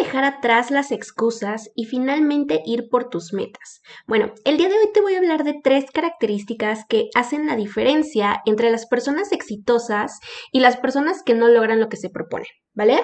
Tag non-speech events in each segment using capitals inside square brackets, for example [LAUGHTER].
dejar atrás las excusas y finalmente ir por tus metas? Bueno, el día de hoy te voy a hablar de tres características que hacen la diferencia entre las personas exitosas y las personas que no logran lo que se propone, ¿vale?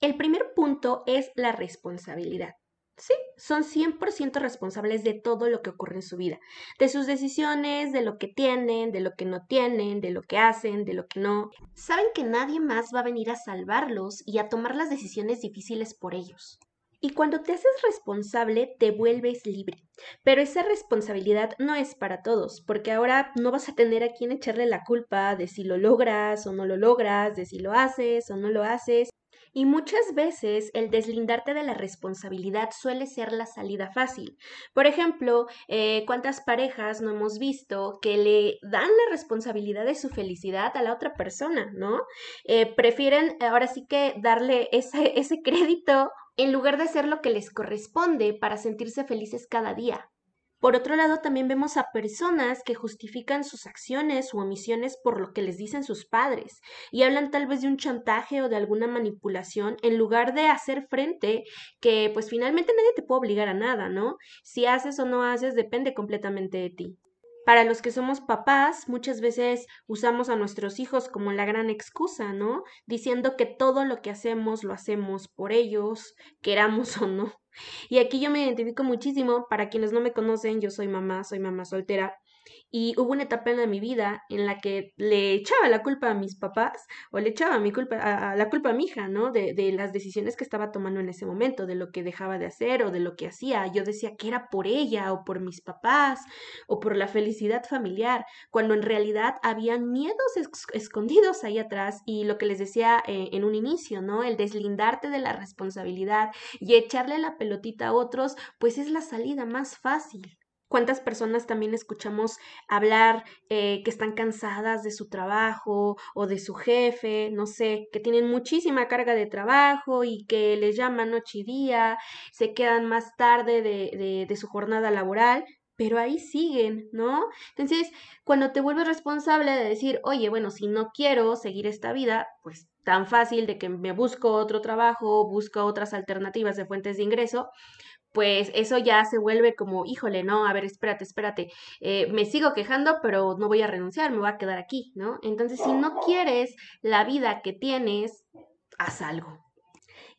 El primer punto es la responsabilidad. Sí, son 100% responsables de todo lo que ocurre en su vida, de sus decisiones, de lo que tienen, de lo que no tienen, de lo que hacen, de lo que no. Saben que nadie más va a venir a salvarlos y a tomar las decisiones difíciles por ellos. Y cuando te haces responsable, te vuelves libre. Pero esa responsabilidad no es para todos, porque ahora no vas a tener a quien echarle la culpa de si lo logras o no lo logras, de si lo haces o no lo haces. Y muchas veces el deslindarte de la responsabilidad suele ser la salida fácil. Por ejemplo, eh, ¿cuántas parejas no hemos visto que le dan la responsabilidad de su felicidad a la otra persona, ¿no? Eh, prefieren ahora sí que darle ese, [LAUGHS] ese crédito en lugar de hacer lo que les corresponde para sentirse felices cada día. Por otro lado, también vemos a personas que justifican sus acciones u omisiones por lo que les dicen sus padres y hablan tal vez de un chantaje o de alguna manipulación en lugar de hacer frente que pues finalmente nadie te puede obligar a nada, ¿no? Si haces o no haces depende completamente de ti. Para los que somos papás, muchas veces usamos a nuestros hijos como la gran excusa, ¿no? Diciendo que todo lo que hacemos lo hacemos por ellos, queramos o no. Y aquí yo me identifico muchísimo, para quienes no me conocen, yo soy mamá, soy mamá soltera y hubo una etapa en mi vida en la que le echaba la culpa a mis papás o le echaba mi culpa, a, la culpa a mi hija, ¿no? De, de, las decisiones que estaba tomando en ese momento, de lo que dejaba de hacer o de lo que hacía. Yo decía que era por ella o por mis papás o por la felicidad familiar, cuando en realidad habían miedos escondidos ahí atrás y lo que les decía eh, en un inicio, ¿no? El deslindarte de la responsabilidad y echarle la pelotita a otros, pues es la salida más fácil. ¿Cuántas personas también escuchamos hablar eh, que están cansadas de su trabajo o de su jefe, no sé, que tienen muchísima carga de trabajo y que les llaman noche y día, se quedan más tarde de, de, de su jornada laboral, pero ahí siguen, ¿no? Entonces, cuando te vuelves responsable de decir, oye, bueno, si no quiero seguir esta vida, pues tan fácil de que me busco otro trabajo, busco otras alternativas de fuentes de ingreso, pues eso ya se vuelve como, híjole, no, a ver, espérate, espérate, eh, me sigo quejando, pero no voy a renunciar, me voy a quedar aquí, ¿no? Entonces, si no quieres la vida que tienes, haz algo,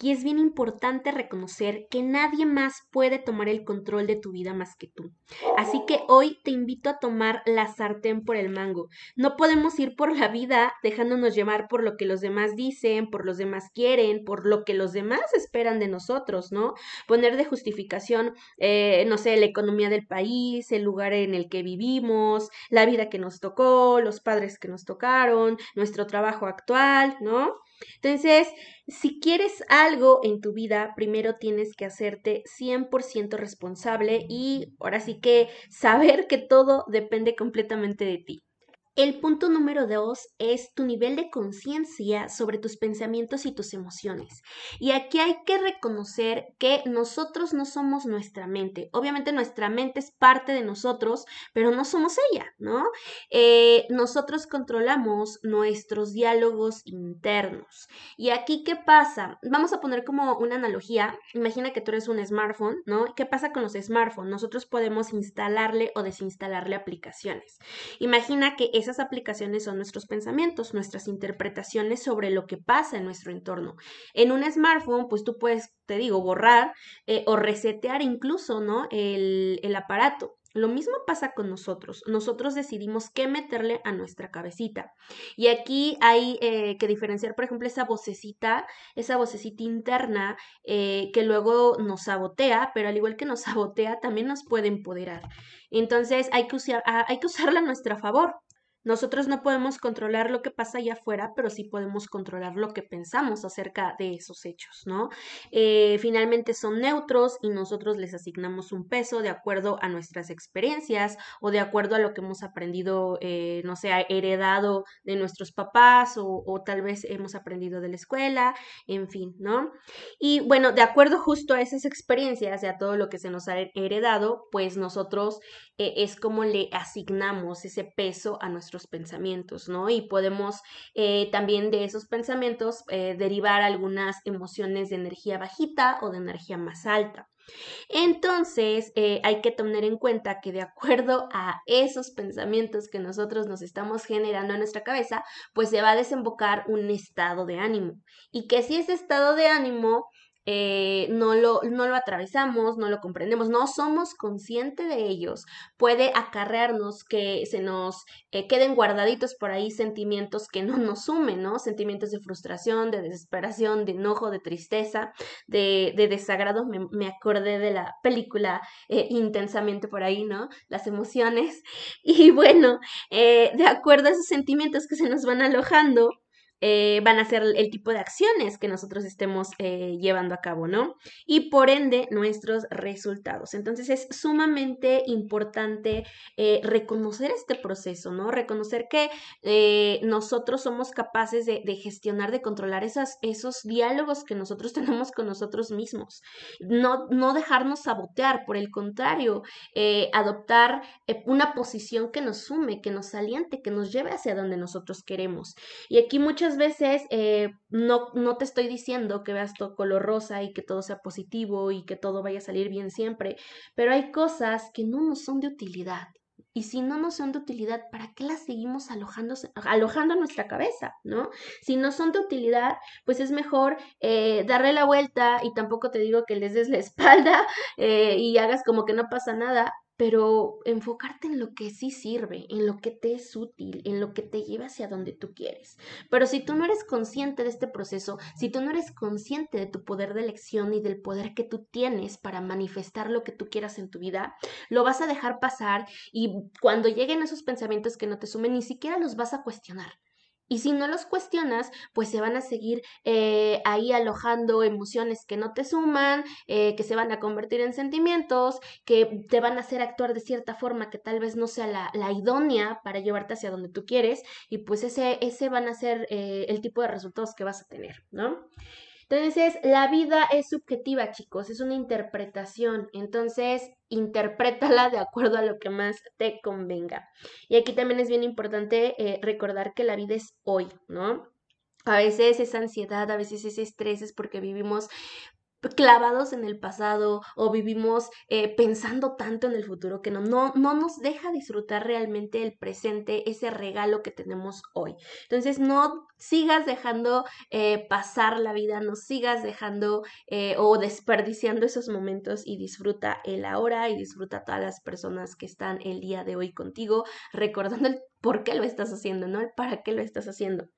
y es bien importante reconocer que nadie más puede tomar el control de tu vida más que tú. Así que hoy te invito a tomar la sartén por el mango. No podemos ir por la vida dejándonos llevar por lo que los demás dicen, por los demás quieren, por lo que los demás esperan de nosotros, ¿no? Poner de justificación, eh, no sé, la economía del país, el lugar en el que vivimos, la vida que nos tocó, los padres que nos tocaron, nuestro trabajo actual, ¿no? Entonces, si quieres algo en tu vida, primero tienes que hacerte 100% responsable y ahora sí que saber que todo depende completamente de ti. El punto número dos es tu nivel de conciencia sobre tus pensamientos y tus emociones. Y aquí hay que reconocer que nosotros no somos nuestra mente. Obviamente nuestra mente es parte de nosotros, pero no somos ella, ¿no? Eh, nosotros controlamos nuestros diálogos internos. Y aquí, ¿qué pasa? Vamos a poner como una analogía. Imagina que tú eres un smartphone, ¿no? ¿Qué pasa con los smartphones? Nosotros podemos instalarle o desinstalarle aplicaciones. Imagina que esas aplicaciones son nuestros pensamientos, nuestras interpretaciones sobre lo que pasa en nuestro entorno. En un smartphone, pues tú puedes, te digo, borrar eh, o resetear incluso, ¿no? El, el aparato. Lo mismo pasa con nosotros. Nosotros decidimos qué meterle a nuestra cabecita. Y aquí hay eh, que diferenciar, por ejemplo, esa vocecita, esa vocecita interna eh, que luego nos sabotea, pero al igual que nos sabotea, también nos puede empoderar. Entonces hay que, ah, hay que usarla a nuestro favor. Nosotros no podemos controlar lo que pasa allá afuera, pero sí podemos controlar lo que pensamos acerca de esos hechos, ¿no? Eh, finalmente son neutros y nosotros les asignamos un peso de acuerdo a nuestras experiencias o de acuerdo a lo que hemos aprendido, eh, no sé, heredado de nuestros papás o, tal vez hemos aprendido de la escuela, en fin, ¿no? Y bueno, de acuerdo justo a esas experiencias y a todo lo que se nos ha heredado, pues nosotros eh, es como le asignamos ese peso a nuestro pensamientos, ¿no? Y podemos eh, también de esos pensamientos eh, derivar algunas emociones de energía bajita o de energía más alta. Entonces, eh, hay que tener en cuenta que de acuerdo a esos pensamientos que nosotros nos estamos generando en nuestra cabeza, pues se va a desembocar un estado de ánimo. Y que si ese estado de ánimo eh, no, lo, no lo atravesamos, no lo comprendemos, no somos conscientes de ellos, puede acarrearnos que se nos eh, queden guardaditos por ahí sentimientos que no nos sumen, ¿no? Sentimientos de frustración, de desesperación, de enojo, de tristeza, de, de desagrado. Me, acordé de la película eh, intensamente por ahí, ¿no? Las emociones. [LAUGHS] Y bueno, de acuerdo a esos sentimientos que se nos van alojando, eh, van a ser el tipo de acciones que nosotros estemos eh, llevando a cabo, ¿no? Y por ende, nuestros resultados. Entonces es sumamente importante eh, reconocer este proceso, ¿no? Reconocer que nosotros somos capaces de, gestionar, de controlar esas, esos diálogos que nosotros [LAUGHS] tenemos con nosotros mismos. No, no dejarnos sabotear, por el contrario, adoptar una posición que nos sume, que nos aliente, que nos lleve hacia donde nosotros queremos. Y aquí veces eh, no, no te estoy diciendo que veas todo color rosa y que todo sea positivo y que todo vaya a salir bien siempre, pero hay cosas que no nos son de utilidad. Y si no nos son de utilidad, ¿para qué las seguimos alojando, alojando nuestra cabeza? ¿No? Si no son de utilidad, pues es mejor eh, darle la vuelta y tampoco te digo que les des la [LAUGHS] espalda eh, y hagas como que no pasa nada, pero enfocarte en lo que sí sirve, en lo que te es útil, en lo que te lleva hacia donde tú quieres. Pero si tú no eres consciente de este proceso, si tú no eres consciente de tu poder de elección y del poder que tú tienes para manifestar lo que tú quieras en tu vida, lo vas a dejar pasar y cuando lleguen esos pensamientos que no te sumen, ni siquiera los vas a cuestionar. Y si no los cuestionas, pues se van a seguir eh, ahí alojando emociones que no te suman, eh, que se van a convertir en sentimientos, que te van a hacer actuar de cierta forma que tal vez no sea la, la idónea para llevarte hacia donde tú quieres. Y pues ese, ese van a ser eh, el tipo de resultados que vas a tener, ¿no? Entonces, la vida es subjetiva, chicos, es una interpretación. Entonces, interprétala de acuerdo a lo que más te convenga. Y aquí también es bien importante eh, recordar que la vida es hoy, ¿no? A veces esa ansiedad, a veces ese estrés es porque vivimos clavados en el pasado o vivimos eh, pensando tanto en el futuro que no, no, no nos deja disfrutar realmente el presente, ese regalo que tenemos hoy. Entonces, no sigas dejando eh, pasar la vida, no sigas dejando eh, o desperdiciando esos momentos y disfruta el ahora y disfruta todas las personas que están el día de hoy contigo, recordando el por qué lo estás haciendo, ¿no? El para qué lo estás haciendo.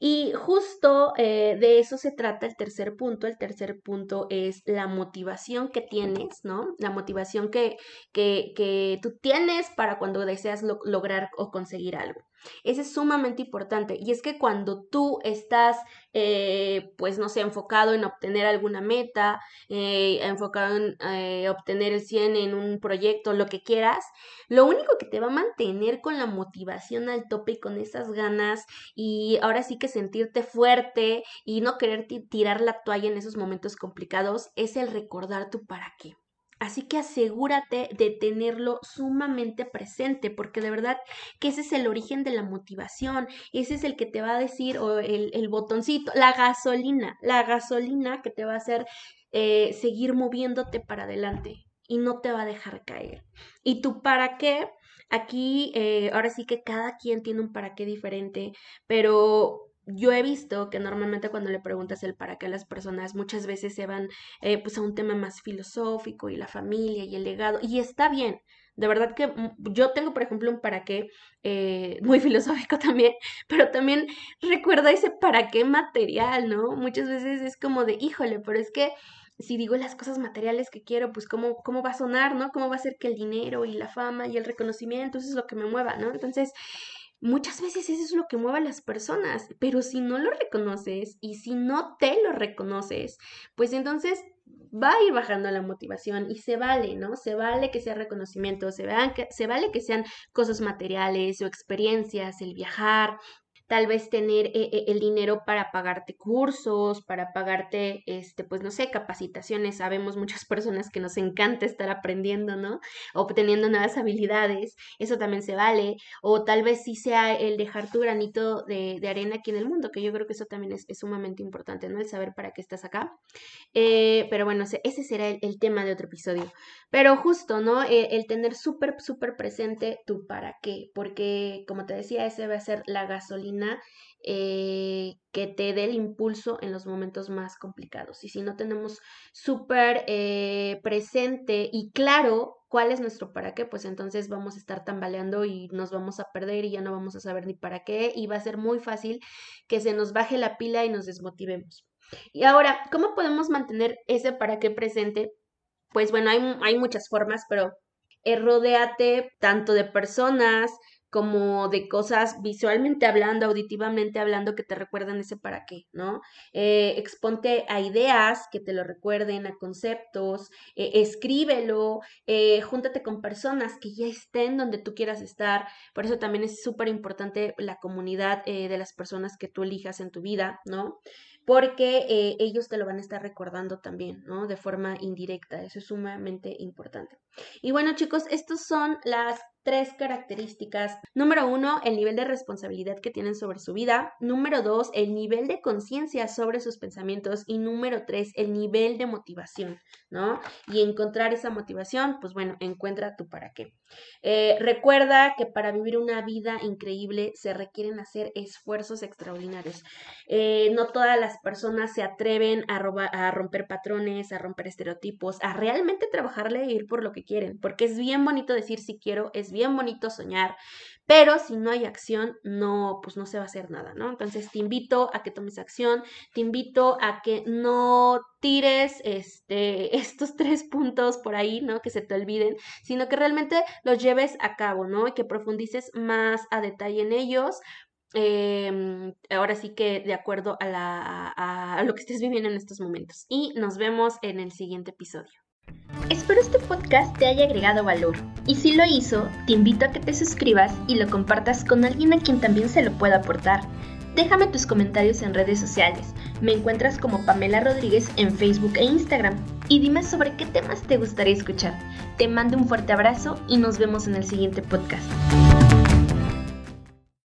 Y justo eh, de eso se trata el tercer punto. El tercer punto es la motivación que tienes, ¿no? La motivación que, que, que tú tienes para cuando deseas lograr o conseguir algo. Ese es sumamente importante. Y es que cuando tú estás, eh, pues no sé, enfocado en obtener alguna meta, eh, enfocado en eh, obtener el 100 en un proyecto, lo que quieras, lo único que te va a mantener con la motivación al tope y con esas ganas y ahora sí que sentirte fuerte y no querer tirar la toalla en esos momentos complicados es el recordar tu para qué. Así que asegúrate de tenerlo sumamente presente, porque de verdad que ese es el origen de la motivación, ese es el que te va a decir, o el, botoncito, la gasolina, la gasolina que te va a hacer eh, seguir moviéndote para adelante y no te va a dejar caer. ¿Y tú para qué? Aquí, eh, ahora sí que cada quien tiene un para qué diferente, pero yo he visto que normalmente cuando le preguntas el para qué a las personas muchas veces se van eh, pues a un tema más filosófico y la familia y el legado y está bien. De verdad que mm, yo tengo, por ejemplo, un para qué eh, muy [LAUGHS] filosófico también, pero también recuerda ese para qué material, ¿no? Muchas veces es como de, híjole, pero es que si digo las cosas materiales que quiero, pues cómo, cómo va a sonar, ¿no? ¿Cómo va a ser que el dinero y la fama y el reconocimiento, eso es lo que me mueva, ¿no? Entonces, Muchas veces eso es lo que mueve a las personas, pero si no lo reconoces y si no te lo reconoces, pues entonces va a ir bajando la motivación y se vale, ¿no? Se vale que sea reconocimiento, se, que, se vale que sean cosas materiales o experiencias, el viajar, tal vez tener eh, eh, el dinero para pagarte cursos, para pagarte, este, pues no sé, capacitaciones. Sabemos muchas [LAUGHS] personas que nos encanta estar aprendiendo, ¿no? Obteniendo nuevas habilidades, eso también se vale. O tal vez sí sea el dejar tu granito de, arena aquí en el mundo, que yo creo que eso también es, sumamente importante, ¿no? El saber para qué estás acá. Eh, pero bueno, ese será el, tema de otro episodio. Pero justo, ¿no? el tener súper, súper presente tu para qué, porque como te decía, ese va a ser la gasolina eh, que te dé el impulso en los momentos más complicados. Y si no tenemos súper eh, presente y claro cuál es nuestro para qué, pues entonces vamos a estar tambaleando y nos vamos a perder y ya no vamos a saber ni para qué y va a ser muy fácil que se nos baje la pila y nos desmotivemos. Y ahora, ¿cómo podemos mantener ese para qué presente? Pues bueno, hay, muchas formas, pero eh, rodéate tanto de personas como de cosas visualmente hablando, auditivamente hablando, que te recuerden ese para qué, ¿no? Eh, exponte a ideas que te lo recuerden, a conceptos, eh, escríbelo, eh, júntate con personas que ya estén donde tú quieras estar. Por eso también es súper importante la comunidad de las personas que tú elijas en tu vida, ¿no? porque ellos te lo van a estar recordando también, ¿no? De forma indirecta, eso es sumamente importante. Y bueno chicos, estos son las tres características. Número uno, el nivel de responsabilidad que tienen sobre su vida. Número dos, el nivel de conciencia sobre sus pensamientos. Y número tres, el nivel de motivación, ¿no? Y encontrar esa motivación, pues bueno, encuentra tu para qué. Eh, recuerda que para vivir una vida increíble se requieren hacer esfuerzos extraordinarios. Eh, no todas las personas se atreven a, a romper patrones, a romper estereotipos, a realmente trabajarle e ir por lo que quieren, porque es bien bonito decir si quiero, es bien bonito soñar, pero si no hay acción, no, pues no se va a hacer nada, ¿no? Entonces te invito a que tomes acción, te invito a que no tires este, [LAUGHS] estos tres puntos por ahí, ¿no? Que se te olviden, sino que realmente los lleves a cabo, ¿no? Y que profundices más a detalle en ellos, em, ahora sí que de acuerdo a, a, lo que estés viviendo en estos momentos. Y nos vemos en el siguiente episodio. Espero este podcast te haya agregado valor y si lo hizo, te invito a que te suscribas y lo compartas con alguien a quien también se lo pueda aportar. Déjame tus comentarios en redes sociales. Me encuentras como Pamela Rodríguez en Facebook e Instagram. Y dime sobre qué temas te gustaría escuchar. Te mando un fuerte abrazo y nos vemos en el siguiente podcast.